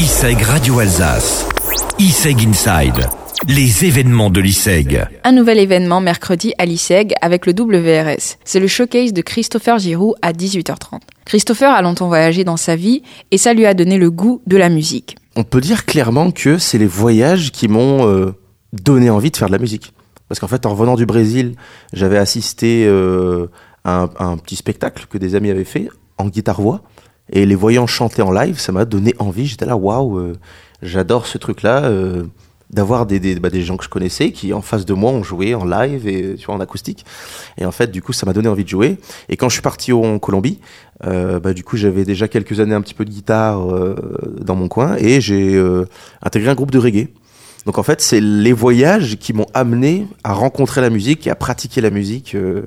ISEG Radio Alsace. ISEG Inside. Les événements de l'ISEG. Un nouvel événement mercredi à l'ISEG avec le WRS. C'est le showcase de Christopher Giroux à 18h30. Christopher a longtemps voyagé dans sa vie et ça lui a donné le goût de la musique. On peut dire clairement que c'est les voyages qui m'ont euh, donné envie de faire de la musique. Parce qu'en fait, en revenant du Brésil, j'avais assisté euh, à, un, à un petit spectacle que des amis avaient fait en guitare-voix. Et les voyant chanter en live, ça m'a donné envie. J'étais là, waouh, euh, j'adore ce truc-là. euh, d'avoir des, des, bah, des gens que je connaissais qui en face de moi ont joué en live et tu vois en acoustique et en fait du coup ça m'a donné envie de jouer et quand je suis parti en Colombie euh, bah, du coup j'avais déjà quelques années un petit peu de guitare dans mon coin et j'ai intégré un groupe de reggae donc en fait c'est les voyages qui m'ont amené à rencontrer la musique et à pratiquer la musique euh,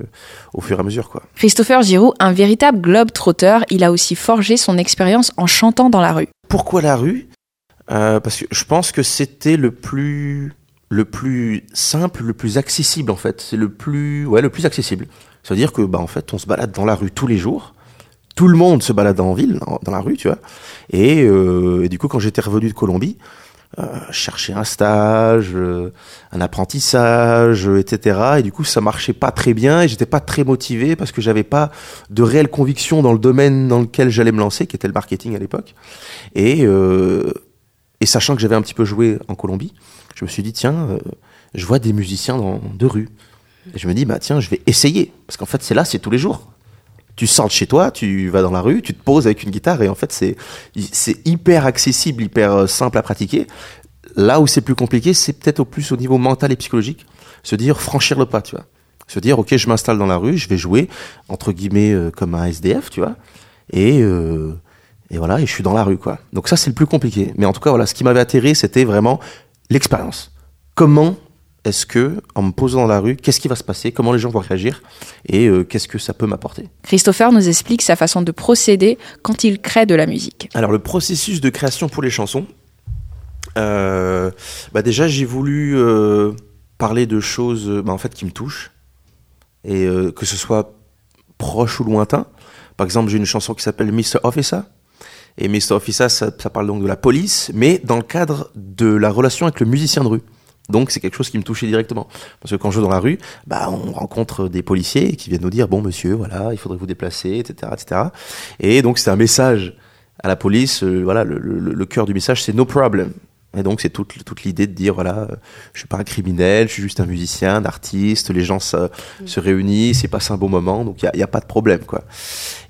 au fur et à mesure quoi Christopher Giroux, un véritable globe-trotteur, il a aussi forgé son expérience en chantant dans la rue. Pourquoi la rue? Euh, Parce que je pense que c'était le plus le plus simple, le plus accessible en fait. C'est le plus ouais le plus accessible. C'est-à-dire que bah en fait on se balade dans la rue tous les jours. Tout le monde se balade en ville, dans, dans la rue, tu vois. Et, euh, et du coup, quand j'étais revenu de Colombie, euh, je cherchais un stage, euh, un apprentissage, etc. Et du coup, ça marchait pas très bien et j'étais pas très motivé parce que j'avais pas de réelle conviction dans le domaine dans lequel j'allais me lancer, qui était le marketing à l'époque. Et, euh, sachant que j'avais un petit peu joué en Colombie, je me suis dit, tiens, je vois des musiciens dans, de rue. Et je me dis, bah tiens, je vais essayer. Parce qu'en fait, c'est là, c'est tous les jours. Tu sors de chez toi, tu vas dans la rue, tu te poses avec une guitare et en fait, c'est, c'est hyper accessible, hyper euh, simple à pratiquer. Là où c'est plus compliqué, c'est peut-être au plus au niveau mental et psychologique. Se dire, franchir le pas, tu vois. Se dire, ok, je m'installe dans la rue, je vais jouer, entre guillemets, euh, comme un SDF, tu vois. Et, euh, et voilà, et je suis dans la rue, quoi. Donc ça, c'est le plus compliqué. Mais en tout cas, voilà, ce qui m'avait atterré, c'était vraiment l'expérience. Comment est-ce que, en me posant dans la rue, qu'est-ce qui va se passer? Comment les gens vont réagir? Et euh, qu'est-ce que ça peut m'apporter? Christopher nous explique sa façon de procéder quand il crée de la musique. Alors, le processus de création pour les chansons, euh, bah déjà, j'ai voulu euh, parler de choses bah, en fait, qui me touchent, et que ce soit proche ou lointain. Par exemple, j'ai une chanson qui s'appelle Mr. Officer. Et Mr. Officer, ça, ça parle donc de la police, mais dans le cadre de la relation avec le musicien de rue. Donc c'est quelque chose qui me touchait directement. Parce que quand je joue dans la rue, bah, on rencontre des policiers qui viennent nous dire, bon monsieur, voilà, il faudrait vous déplacer, etc. etc. Et donc c'est un message à la police, euh, voilà, le cœur du message, c'est no problem. Et donc c'est toute, toute l'idée de dire, voilà, euh, je suis pas un criminel, je suis juste un musicien, un artiste, les gens se, se réunissent, ils passent un bon moment, donc il n'y a, pas de problème, quoi.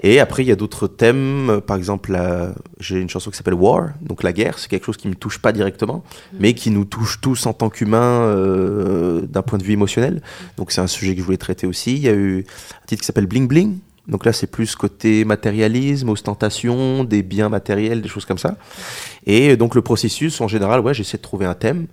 Et après, il y a d'autres thèmes, euh, par exemple, la- j'ai une chanson qui s'appelle War, donc la guerre, c'est quelque chose qui me touche pas directement, mais qui nous touche tous en tant qu'humains euh, d'un point de vue émotionnel. Donc c'est un sujet que je voulais traiter aussi. Il y a eu un titre qui s'appelle Bling Bling. Donc là, c'est plus côté matérialisme, ostentation, des biens matériels, des choses comme ça. Et donc le processus, en général, ouais, j'essaie de trouver un thème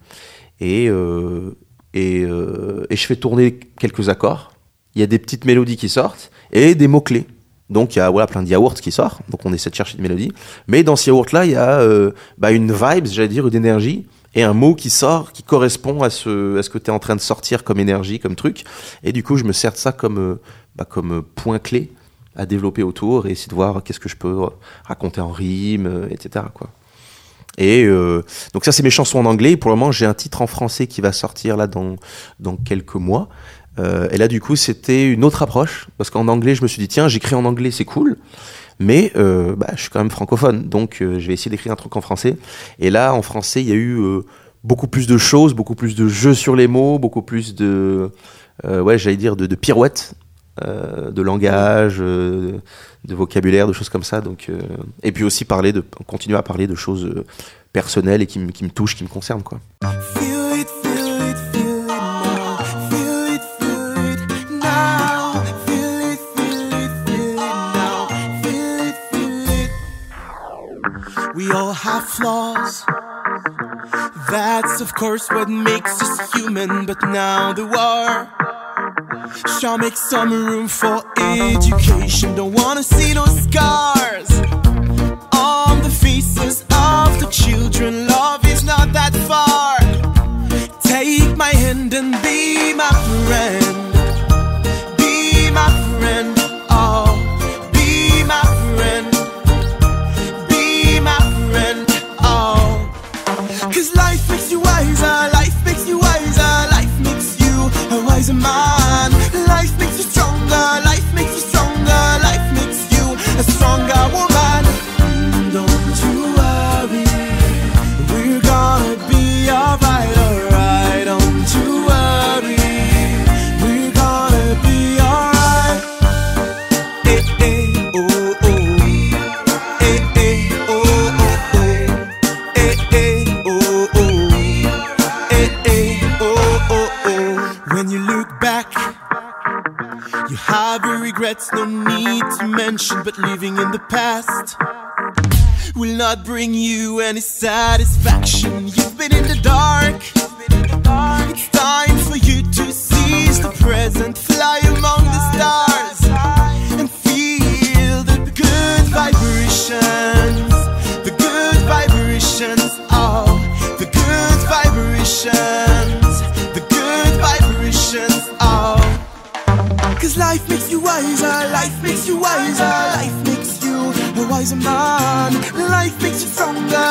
et, euh, euh, et je fais tourner quelques accords. Il y a des petites mélodies qui sortent et des mots-clés. Donc il y a plein de yaourts qui sortent, donc on essaie de chercher une mélodie. Mais dans ce yaourt-là, il y a euh, bah, une vibe, j'allais dire, une énergie, et un mot qui sort, qui correspond à ce, à ce que tu es en train de sortir comme énergie, comme truc. Et du coup, je me sers de ça comme, euh, bah, comme euh, point clé à développer autour et essayer de voir qu'est-ce que je peux euh, raconter en rime, euh, etc. Quoi. Et euh, donc ça, c'est mes chansons en anglais. Pour le moment, j'ai un titre en français qui va sortir là dans, dans quelques mois. Euh, et là, du coup, c'était une autre approche. Parce qu'en anglais, je me suis dit, tiens, j'écris en anglais, c'est cool. Mais euh, bah, je suis quand même francophone. Donc, euh, je vais essayer d'écrire un truc en français. Et là, en français, il y a eu euh, beaucoup plus de choses, beaucoup plus de jeux sur les mots, beaucoup plus de, euh, ouais, j'allais dire, de pirouettes. Euh, de langage, euh, de vocabulaire, de choses comme ça. Euh, et puis aussi parler de, continuer à parler de choses euh, personnelles et qui, me- touchent, qui me concernent, quoi. We all have flaws. That's of course what makes us human. But now the war Shall make some room for education. Don't wanna see no scars on the faces of the children. Love is not that far. Take my hand and be my friend. Be my friend. Oh, be my friend. Be my friend. Oh, life makes you wiser. Life makes you wiser. Life makes you a wiser mind. Every regret's no need to mention, but living in the past will not bring you any satisfaction. You've been in the dark. Life makes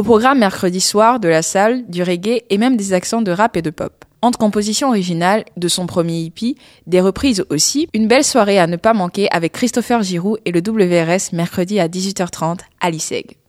Au programme mercredi soir de la salle, du reggae et même des accents de rap et de pop. Entre compositions originales de son premier hippie, des reprises aussi, une belle soirée à ne pas manquer avec Christopher Giroux et le WRS mercredi à 18h30 à l'ISEG.